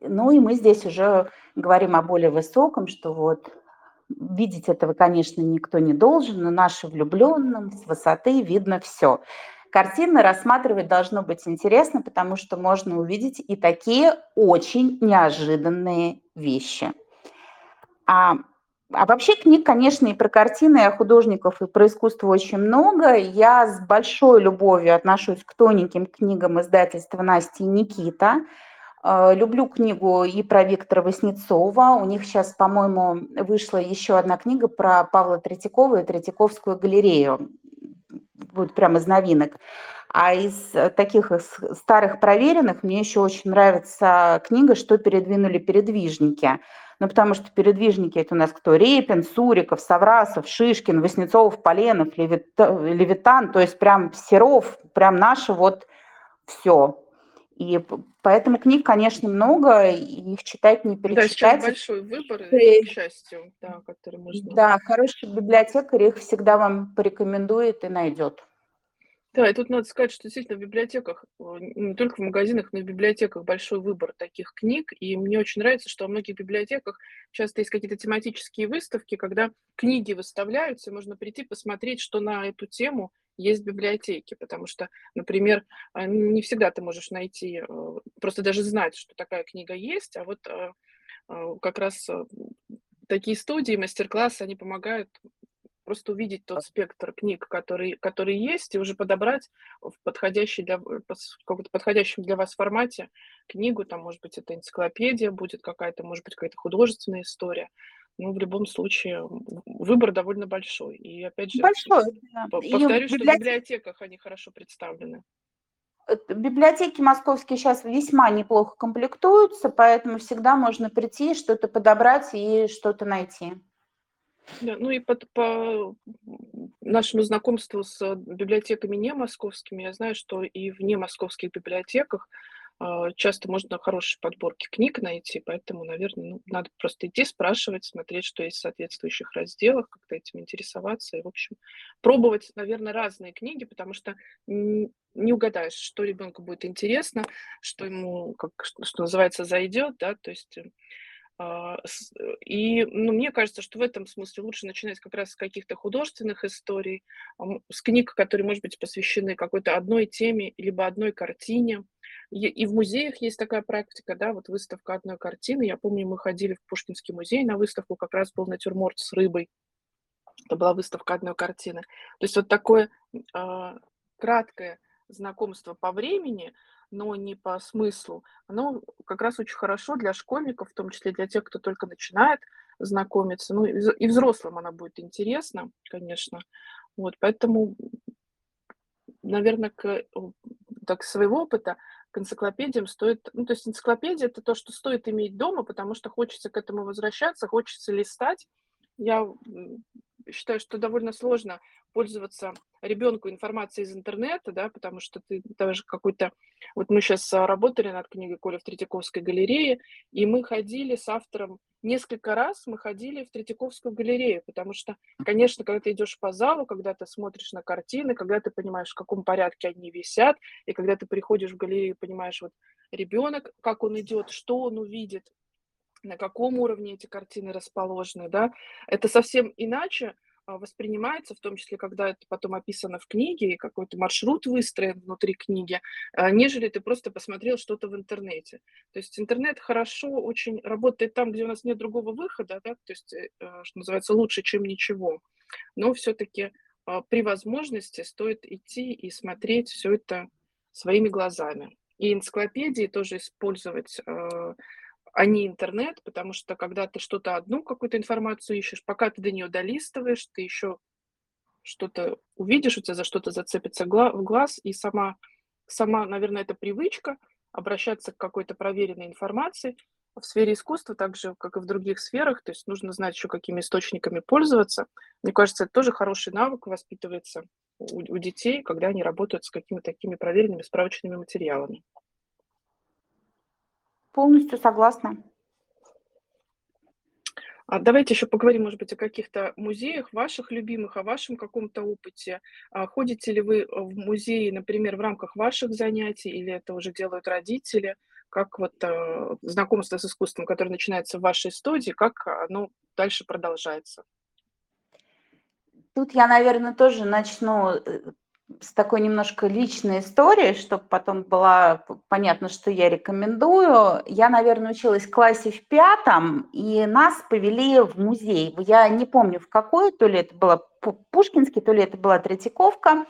ну и мы здесь уже говорим о более высоком, что вот видеть этого, конечно, никто не должен, но нашим влюбленным с высоты видно все. Картины рассматривать должно быть интересно, потому что можно увидеть и такие очень неожиданные вещи. А, а вообще книг, конечно, и про картины, и о художников, и про искусство очень много. Я с большой любовью отношусь к тоненьким книгам издательства Насти и Никита – люблю книгу и про Виктора Васнецова. У них сейчас, по-моему, вышла еще одна книга про Павла Третьякова и Третьяковскую галерею. Вот прямо из новинок. А из таких старых проверенных мне еще очень нравится книга «Что передвинули передвижники». Ну, потому что передвижники – это у нас кто? Репин, Суриков, Саврасов, Шишкин, Васнецов, Поленов, Левитан. То есть прям Серов, прям наше вот все. И поэтому книг, конечно, много, и их читать не перечитать. Да, большой выбор, и... к счастью, да, который можно... Да, хороший библиотекарь их всегда вам порекомендует и найдет. Да, и тут надо сказать, что действительно в библиотеках, э, не только в магазинах, но и в библиотеках большой выбор таких книг. И мне очень нравится, что во многих библиотеках часто есть какие-то тематические выставки, когда книги выставляются, можно прийти посмотреть, что на эту тему есть библиотеки, потому что, например, а, не всегда ты можешь найти, э, просто даже знать, что такая книга есть, а вот э, э, как раз такие студии, мастер-классы, они помогают просто увидеть тот спектр книг, который, который есть, и уже подобрать в подходящий для, каком-то подходящем для вас формате книгу, там, может быть, это энциклопедия будет какая-то, может быть, какая-то художественная история. Ну, в любом случае, выбор довольно большой. И опять же, Большой, да. повторю, что в библиотеках они хорошо представлены. Библиотеки московские сейчас весьма неплохо комплектуются, поэтому всегда можно прийти, что-то подобрать и что-то найти. Да, ну и по, по нашему знакомству с библиотеками не московскими, я знаю, что и в не московских библиотеках а, часто можно хорошие подборки книг найти, поэтому, наверное, ну, надо просто идти, спрашивать, смотреть, что есть в соответствующих разделах, как-то этим интересоваться и, в общем, пробовать, наверное, разные книги, потому что не угадаешь, что ребенку будет интересно, что ему, как, что называется, зайдет, да, то есть э, и ну, мне кажется, что в этом смысле лучше начинать как раз с каких-то художественных историй, с книг, которые, может быть, посвящены какой-то одной теме, либо одной картине. И в музеях есть такая практика, да, вот выставка одной картины. Я помню, мы ходили в Пушкинский музей на выставку, как раз был натюрморт с рыбой. Это была выставка одной картины. То есть вот такое э, краткое знакомство по времени, но не по смыслу, оно как раз очень хорошо для школьников, в том числе для тех, кто только начинает знакомиться. Ну и взрослым она будет интересна, конечно. Вот, поэтому, наверное, к, так, своего опыта к энциклопедиям стоит... Ну, то есть энциклопедия – это то, что стоит иметь дома, потому что хочется к этому возвращаться, хочется листать. Я считаю, что довольно сложно пользоваться ребенку информацией из интернета, да, потому что ты даже какой-то... Вот мы сейчас а, работали над книгой Коля в Третьяковской галерее, и мы ходили с автором несколько раз, мы ходили в Третьяковскую галерею, потому что, конечно, когда ты идешь по залу, когда ты смотришь на картины, когда ты понимаешь, в каком порядке они висят, и когда ты приходишь в галерею, понимаешь, вот ребенок, как он идет, что он увидит, на каком уровне эти картины расположены, да, это совсем иначе, воспринимается, в том числе, когда это потом описано в книге, и какой-то маршрут выстроен внутри книги, а, нежели ты просто посмотрел что-то в интернете. То есть интернет хорошо очень работает там, где у нас нет другого выхода, да, то есть, э, э, что называется, лучше, чем ничего. Но все-таки а, при возможности стоит идти и смотреть все это своими глазами. И энциклопедии тоже использовать а не интернет, потому что когда ты что-то одну какую-то информацию ищешь, пока ты до нее долистываешь, ты еще что-то увидишь, у тебя за что-то зацепится в глаз, и сама, сама, наверное, это привычка обращаться к какой-то проверенной информации. В сфере искусства, так же, как и в других сферах, то есть нужно знать еще, какими источниками пользоваться. Мне кажется, это тоже хороший навык воспитывается у, у детей, когда они работают с какими-то такими проверенными справочными материалами. Полностью согласна. А давайте еще поговорим, может быть, о каких-то музеях ваших любимых, о вашем каком-то опыте. А ходите ли вы в музеи, например, в рамках ваших занятий, или это уже делают родители? Как вот э, знакомство с искусством, которое начинается в вашей студии, как оно дальше продолжается? Тут я, наверное, тоже начну э, с такой немножко личной историей, чтобы потом было понятно, что я рекомендую. Я, наверное, училась в классе в пятом, и нас повели в музей. Я не помню, в какой, то ли это было Пушкинский, то ли это была Третьяковка.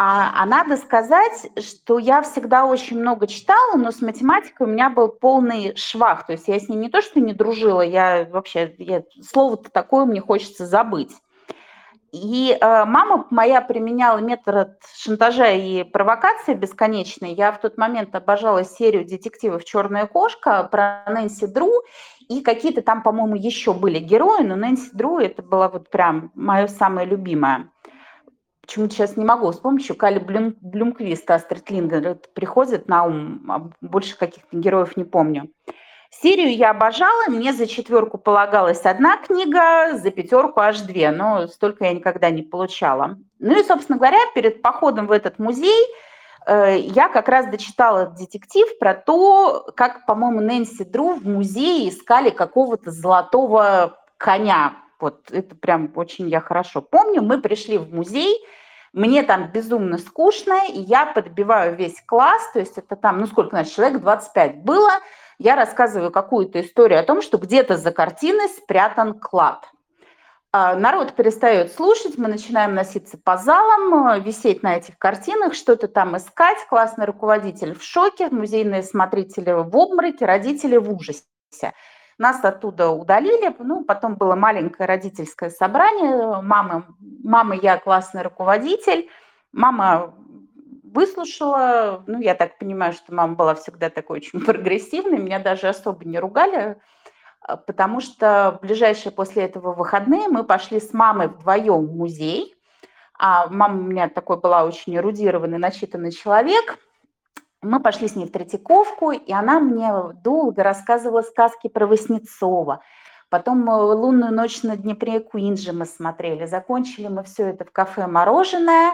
А, а надо сказать, что я всегда очень много читала, но с математикой у меня был полный швах. То есть я с ней не то, что не дружила, я вообще, я, слово-то такое мне хочется забыть. И э, мама моя применяла метод шантажа и провокации бесконечной. Я в тот момент обожала серию детективов «Черная кошка» про Нэнси Дру, и какие-то там, по-моему, еще были герои, но Нэнси Дру это была вот прям мое самое любимое. Почему-то сейчас не могу вспомнить, еще Кали Блюм, Блюмквист, Астрид Лингер приходит на ум, а больше каких-то героев не помню. Серию я обожала, мне за четверку полагалась одна книга, за пятерку аж две, но столько я никогда не получала. Ну и, собственно говоря, перед походом в этот музей э, я как раз дочитала детектив про то, как, по-моему, Нэнси Дру в музее искали какого-то золотого коня. Вот это прям очень я хорошо помню. Мы пришли в музей, мне там безумно скучно, и я подбиваю весь класс, то есть это там, ну сколько у нас человек, 25 было – я рассказываю какую-то историю о том, что где-то за картиной спрятан клад. А, народ перестает слушать, мы начинаем носиться по залам, висеть на этих картинах, что-то там искать. Классный руководитель в шоке, музейные смотрители в обмороке, родители в ужасе. Нас оттуда удалили, ну, потом было маленькое родительское собрание, мама, мама, я классный руководитель, мама выслушала, ну, я так понимаю, что мама была всегда такой очень прогрессивной, меня даже особо не ругали, а, потому что ближайшие после этого выходные мы пошли с мамой вдвоем в музей. А мама у меня такой была очень эрудированный, начитанный человек. Мы пошли с ней в Третьяковку, и она мне долго рассказывала сказки про Васнецова. Потом «Лунную ночь на Днепре» Куинджи мы смотрели. Закончили мы все это в кафе «Мороженое».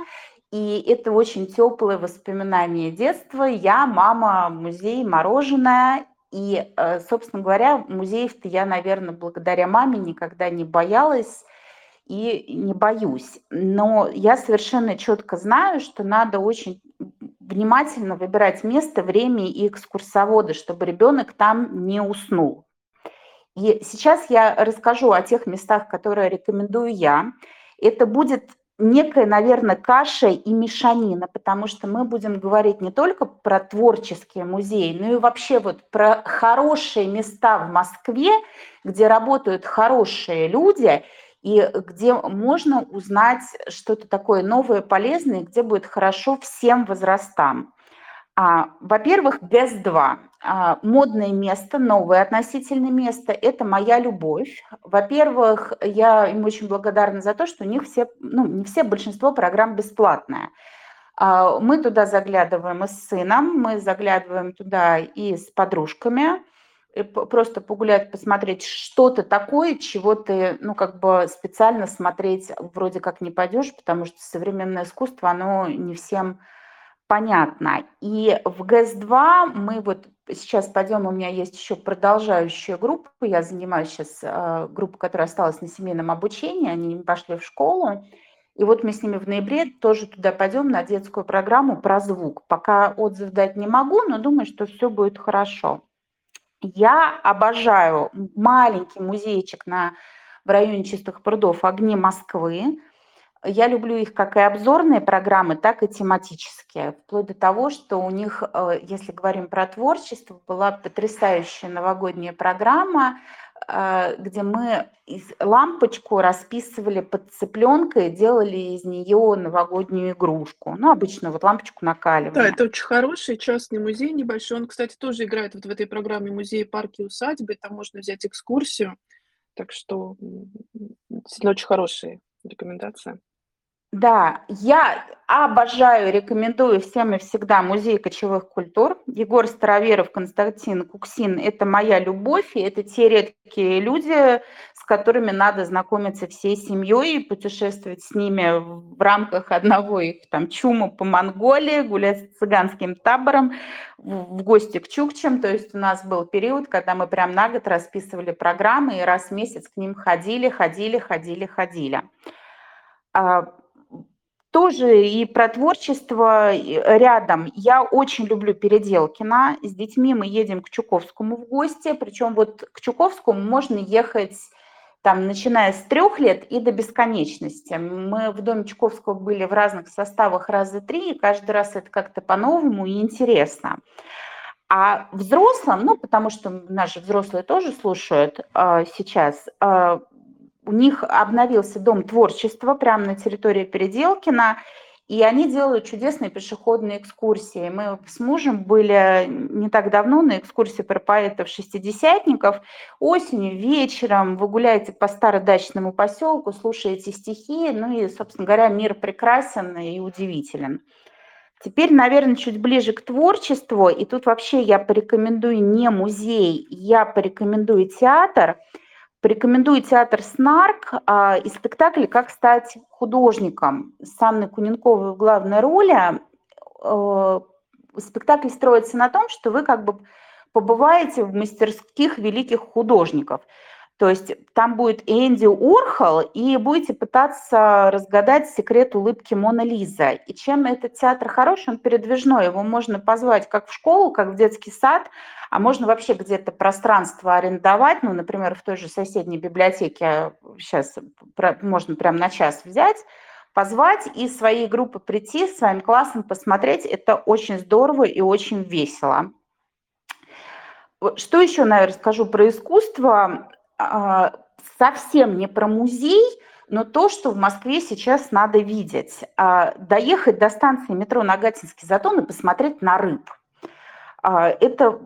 И это очень теплые воспоминания детства. Я, мама, музей, мороженое. И, э, собственно говоря, музеев-то я, наверное, благодаря маме никогда не боялась и не боюсь. Но я совершенно четко знаю, что надо очень внимательно выбирать место, время и экскурсоводы, чтобы ребенок там не уснул. И сейчас я расскажу о тех местах, которые рекомендую я. Это будет некая, наверное, каша и мешанина, потому что мы будем говорить не только про творческие музеи, но и вообще вот про хорошие места в Москве, где работают хорошие люди и где можно узнать что-то такое новое, полезное, где будет хорошо всем возрастам. А, во-первых, ГЭС-2. А, модное место, новое относительное место – это моя любовь. Во-первых, я им очень благодарна за то, что у них все, ну, не все, большинство программ бесплатное. А, мы туда заглядываем и с сыном, мы заглядываем туда и с подружками, и просто погулять, посмотреть что-то такое, чего ты, ну, как бы специально смотреть вроде как не пойдешь, потому что современное искусство, оно не всем понятно. И в ГЭС-2 мы вот сейчас пойдем, у меня есть еще продолжающая группа, я занимаюсь сейчас э, группой, которая осталась на семейном обучении, они пошли в школу, и вот мы с ними в ноябре тоже туда пойдем на детскую программу про звук. Пока отзыв дать не могу, но думаю, что все будет хорошо. Я обожаю маленький музейчик на, в районе Чистых прудов «Огни Москвы». Я люблю их как и обзорные программы, так и тематические. Вплоть до того, что у них, э, если говорим про творчество, была потрясающая новогодняя программа, э, где мы лампочку расписывали под цыпленкой, делали из нее новогоднюю игрушку. Ну, обычно вот лампочку накаливали. Да, это очень хороший частный музей небольшой. Он, кстати, тоже играет вот в этой программе музеи, парки, усадьбы. Там можно взять экскурсию. Так что действительно очень хорошая рекомендация. Да, я обожаю, рекомендую всем и всегда музей кочевых культур. Егор Староверов, Константин Куксин – это моя любовь, и это те редкие люди, с которыми надо знакомиться всей семьей, путешествовать с ними в рамках одного их там чума по Монголии, гулять с цыганским табором, в гости к Чукчам. То есть у нас был период, когда мы прям на год расписывали программы, и раз в месяц к ним ходили, ходили, ходили, ходили. А, тоже и про творчество рядом. Я очень люблю Переделкино. С детьми мы едем к Чуковскому в гости. Причем вот к Чуковскому можно ехать там, начиная с трех лет и до бесконечности. Мы в доме Чуковского были в разных составах раза три, и каждый раз это как-то по-новому и интересно. А взрослым, ну, потому что наши взрослые тоже слушают э, сейчас, э, у них обновился дом творчества прямо на территории Переделкина, и они делают чудесные пешеходные экскурсии. Мы с мужем были не так давно на экскурсии про поэтов-шестидесятников. Осенью, вечером вы гуляете по стародачному поселку, слушаете стихи, ну и, собственно говоря, мир прекрасен и удивителен. Теперь, наверное, чуть ближе к творчеству, и тут вообще я порекомендую не музей, я порекомендую театр – Порекомендую театр «Снарк» а, и спектакль «Как стать художником» с Анной Куненковой в главной роли. Э, спектакль строится на том, что вы как бы побываете в мастерских великих художников. То есть там будет Энди Урхол, и будете пытаться разгадать секрет улыбки Мона Лиза. И чем этот театр хороший, он передвижной. Его можно позвать как в школу, как в детский сад, а можно вообще где-то пространство арендовать. Ну, например, в той же соседней библиотеке сейчас можно прямо на час взять, позвать и своей группы прийти, своим классом посмотреть. Это очень здорово и очень весело. Что еще, наверное, скажу про искусство? А, совсем не про музей, но то, что в Москве сейчас надо видеть. А, доехать до станции метро Нагатинский затон и посмотреть на рыб. А, это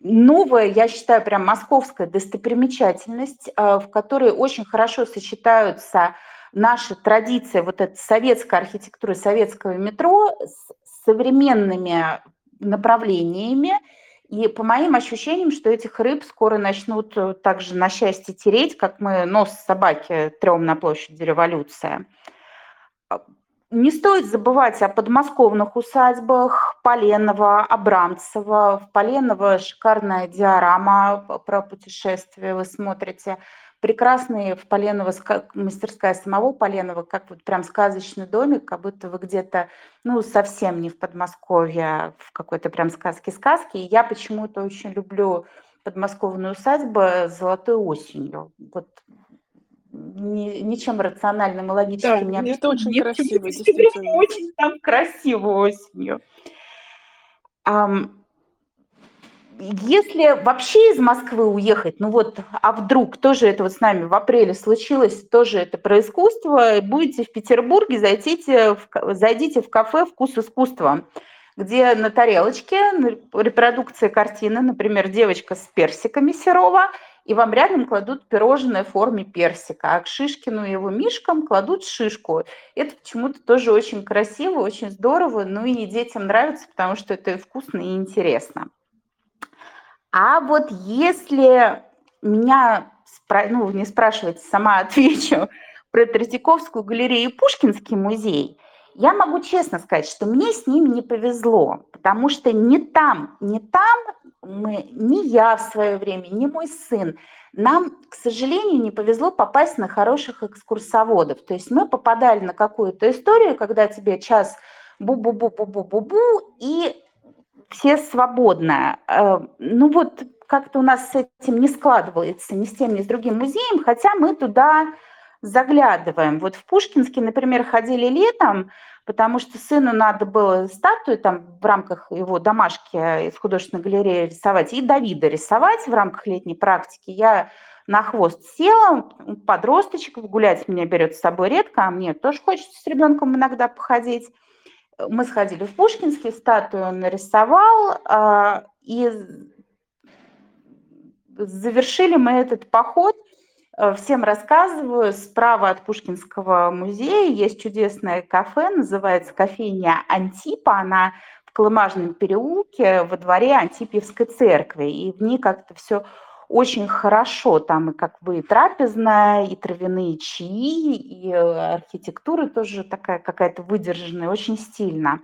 новая, я считаю, прям московская достопримечательность, в которой очень хорошо сочетаются наши традиции, вот эта советская архитектура советского метро с современными направлениями – и по моим ощущениям, что этих рыб скоро начнут э, также на счастье тереть, как мы нос собаки трем на площади революция. А, не стоит забывать о подмосковных усадьбах Поленова, Абрамцева. В Поленово шикарная диорама про путешествие вы смотрите прекрасный в Поленово, мастерская самого Поленова, как вот прям сказочный домик, как будто вы где-то, ну, совсем не в Подмосковье, а в какой-то прям сказке-сказки. И я почему-то очень люблю подмосковную усадьбу золотой осенью. Вот ни, ничем рациональным и логическим да, не это очень нет, красиво, действительно. Очень там красиво осенью. Um, если вообще из Москвы уехать, ну вот, а вдруг тоже это вот с нами в апреле случилось, тоже это про искусство, будете в Петербурге, зайдите в, зайдите в кафе «Вкус искусства», где на тарелочке репродукция картины, например, девочка с персиками Серова, и вам рядом кладут пирожное в форме персика, а к Шишкину и его мишкам кладут шишку. Это почему-то тоже очень красиво, очень здорово, ну и детям нравится, потому что это вкусно и интересно. А вот если меня, ну, не спрашиваете, сама отвечу про Третьяковскую галерею и Пушкинский музей, я могу честно сказать, что мне с ними не повезло, потому что не там, не там мы, ни я в свое время, ни мой сын, нам, к сожалению, не повезло попасть на хороших экскурсоводов. То есть мы попадали на какую-то историю, когда тебе час бу-бу-бу-бу-бу-бу, и все свободно. Э, ну вот как-то у нас с этим не складывается ни с тем, ни с другим музеем, хотя мы туда заглядываем. Вот в Пушкинске, например, ходили летом, потому что сыну надо было статую там в рамках его домашки из художественной галереи рисовать и Давида рисовать в рамках летней практики. Я на хвост села, подросточек гулять меня берет с собой редко, а мне тоже хочется с ребенком иногда походить мы сходили в Пушкинский, статую он нарисовал, а, и завершили мы этот поход. Э, всем рассказываю, справа от Пушкинского музея есть чудесное кафе, называется кофейня Антипа, она в Колымажном переулке во дворе Антипьевской церкви, и в ней как-то все очень хорошо. Там и как бы и трапезная, и травяные чаи, и э, архитектура тоже такая какая-то выдержанная, очень стильно.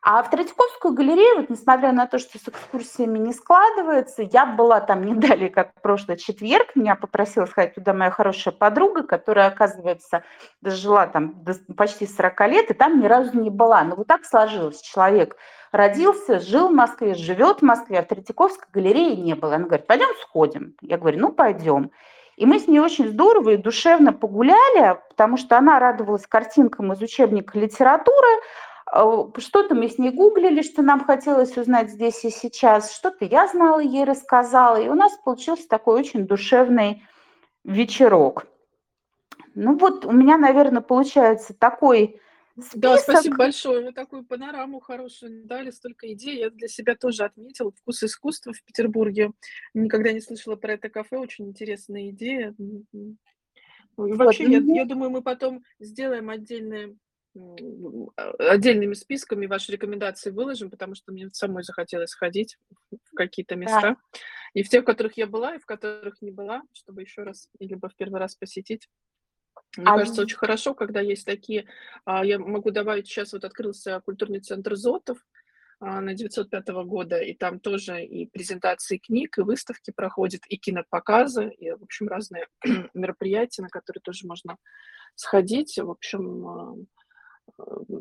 А в Третьяковскую галерею, вот несмотря на то, что с экскурсиями не складывается, я была там не далее, как прошлый четверг, меня попросила сходить туда моя хорошая подруга, которая, оказывается, дожила там почти 40 лет, и там ни разу не была. Но вот так сложилось. Человек родился, жил в Москве, живет в Москве, а в Третьяковской галерее не было. Она говорит, пойдем сходим. Я говорю, ну пойдем. И мы с ней очень здорово и душевно погуляли, потому что она радовалась картинкам из учебника литературы, что-то мы с ней гуглили, что нам хотелось узнать здесь и сейчас, что-то я знала, ей рассказала, и у нас получился такой очень душевный вечерок. Ну вот у меня, наверное, получается такой Список. Да, спасибо большое. Вы такую панораму хорошую дали, столько идей. Я для себя тоже отметила вкус искусства в Петербурге. Никогда не слышала про это кафе. Очень интересная идея. Вообще, вот. я, я думаю, мы потом сделаем отдельные отдельными списками ваши рекомендации выложим, потому что мне самой захотелось сходить в какие-то места. Да. И в тех, в которых я была, и в которых не была, чтобы еще раз, либо в первый раз посетить. Мне а кажется, очень хорошо, когда есть такие... А, я могу добавить, сейчас вот открылся культурный центр Зотов, а, на 905 года, и там тоже и презентации книг, и выставки проходят, и кинопоказы, и, в общем, разные мероприятия, на которые тоже можно сходить. В общем, а,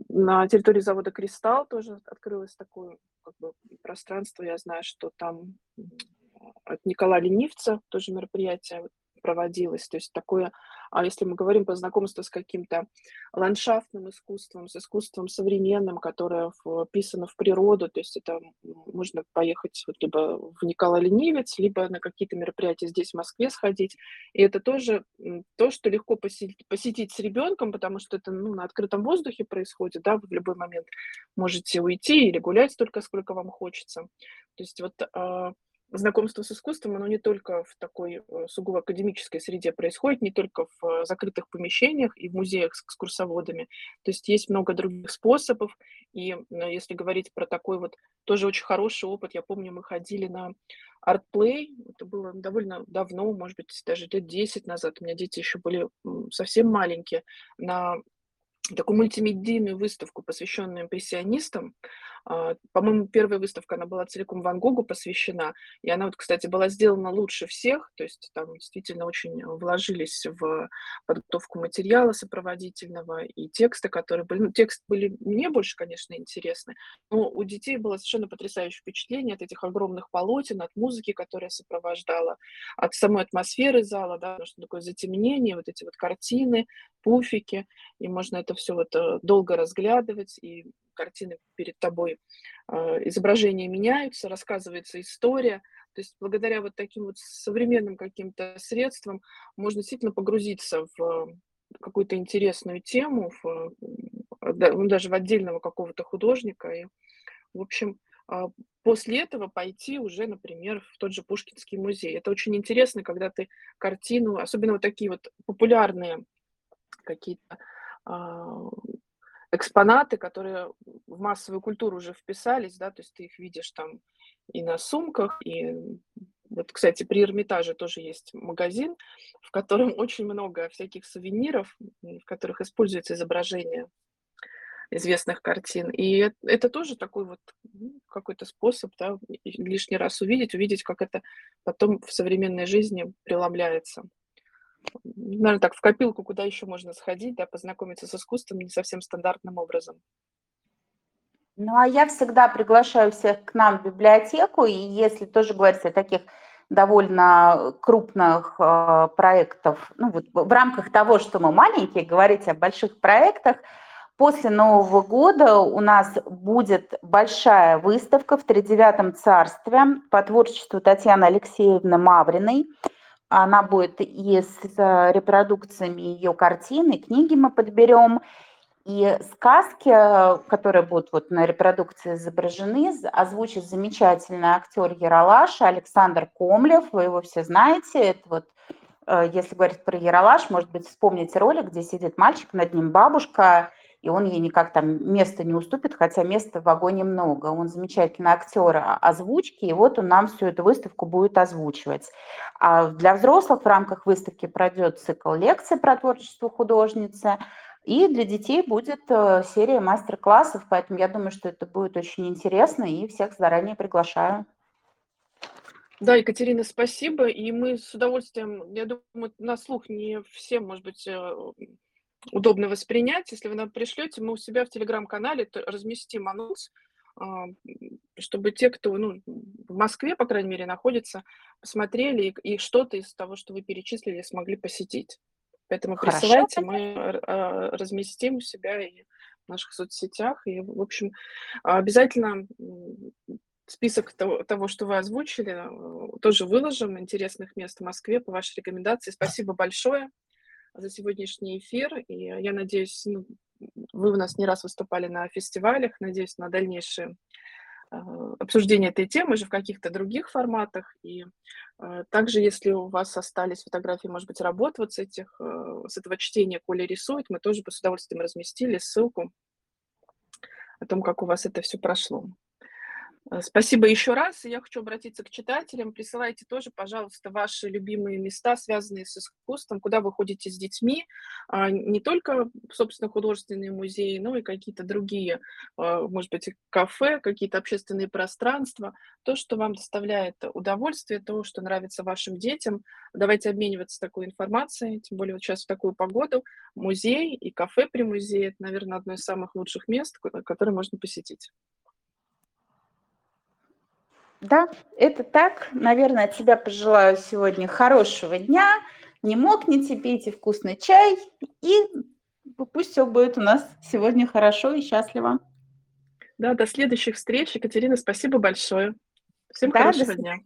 на территории завода «Кристалл» тоже открылось такое как бы, пространство. Я знаю, что там от Николая Ленивца тоже мероприятие проводилось. То есть такое, а если мы говорим по знакомству с каким-то ландшафтным искусством, с искусством современным, которое вписано в природу, то есть это можно поехать вот либо в Николай Ленивец, либо на какие-то мероприятия здесь, в Москве, сходить. И это тоже то, что легко посетить, посетить с ребенком, потому что это ну, на открытом воздухе происходит, да, вы в любой момент можете уйти или гулять столько, сколько вам хочется. То есть вот а, знакомство с искусством, оно не только в такой э, сугубо академической среде происходит, не только в э, закрытых помещениях и в музеях с экскурсоводами. То есть есть много других способов. И если говорить про такой вот тоже очень хороший опыт, я помню, мы ходили на артплей, это было довольно давно, может быть, даже лет 10 назад, у меня дети еще были совсем маленькие, на такую мультимедийную выставку, посвященную импрессионистам. А, по-моему, первая выставка, она была целиком Ван Гогу посвящена, и она вот, кстати, была сделана лучше всех, то есть там действительно очень вложились в подготовку материала сопроводительного и текста, которые были, ну, текст были мне больше, конечно, интересны, но у детей было совершенно потрясающее впечатление от этих огромных полотен, от музыки, которая сопровождала, от самой атмосферы зала, да, что такое затемнение, вот эти вот картины, пуфики, и можно это все вот э, долго разглядывать, и картины перед тобой, а, изображения меняются, рассказывается история. То есть благодаря вот таким вот современным каким-то средствам можно действительно погрузиться в какую-то интересную тему, в, ну, даже в отдельного какого-то художника. И, в общем, а, после этого пойти уже, например, в тот же Пушкинский музей. Это очень интересно, когда ты картину, особенно вот такие вот популярные какие-то а, экспонаты, которые в массовую культуру уже вписались, да, то есть ты их видишь там и на сумках, и вот, кстати, при Эрмитаже тоже есть магазин, в котором очень много всяких сувениров, в которых используется изображение известных картин. И это тоже такой вот ну, какой-то способ, да, лишний раз увидеть, увидеть, как это потом в современной жизни преломляется наверное, так, в копилку, куда еще можно сходить, да, познакомиться с искусством не совсем стандартным образом. Ну, а я всегда приглашаю всех к нам в библиотеку, и если тоже говорить о таких довольно крупных э, проектов, ну вот в рамках того, что мы маленькие, говорить о больших проектах, после Нового года у нас будет большая выставка в Тридевятом царстве по творчеству Татьяны Алексеевны Мавриной – она будет и с э, репродукциями ее картины, книги мы подберем, и сказки, которые будут вот на репродукции изображены, озвучит замечательный актер Яралаш Александр Комлев. Вы его все знаете. Это вот, э, если говорить про Яралаш, может быть, вспомните ролик, где сидит мальчик, над ним бабушка, и он ей никак там места не уступит, хотя места в вагоне много. Он замечательный актер озвучки, и вот он нам всю эту выставку будет озвучивать. А для взрослых в рамках выставки пройдет цикл лекций про творчество художницы, и для детей будет э, серия мастер-классов, поэтому я думаю, что это будет очень интересно, и всех заранее приглашаю. Да, Екатерина, спасибо. И мы с удовольствием, я думаю, на слух не всем, может быть, э, удобно воспринять. Если вы нам пришлете, мы у себя в телеграм-канале разместим анонс, а, чтобы те, кто ну, в Москве, по крайней мере, находится, посмотрели и, и что-то из того, что вы перечислили, смогли посетить. Поэтому Хорошо. присылайте, мы а, разместим у себя и в наших соцсетях. И, в общем, обязательно список того, того, что вы озвучили, тоже выложим интересных мест в Москве по вашей рекомендации. Спасибо большое за сегодняшний эфир. И я надеюсь, ну, вы у нас не раз выступали на фестивалях, надеюсь на дальнейшее э, обсуждение этой темы же в каких-то других форматах. И э, также, если у вас остались фотографии, может быть, работ вот с, этих, э, с этого чтения «Коля рисует», мы тоже бы с удовольствием разместили ссылку о том, как у вас это все прошло. Э, спасибо еще раз. Я хочу обратиться к читателям. Присылайте тоже, пожалуйста, ваши любимые места, связанные с искусством, куда вы ходите с детьми. А, не только, собственно, художественные музеи, но и какие-то другие, а, может быть, кафе, какие-то общественные пространства. То, что вам доставляет удовольствие, то, что нравится вашим детям. Давайте обмениваться такой информацией, тем более вот сейчас в такую погоду. Музей и кафе при музее – это, наверное, одно из самых лучших мест, которые можно посетить. Да, это так. Наверное, от тебя пожелаю сегодня хорошего дня. Не мокните, пейте вкусный чай. И пусть все будет у нас сегодня хорошо и счастливо. Да, до следующих встреч. Екатерина, спасибо большое. Всем да, хорошего дня.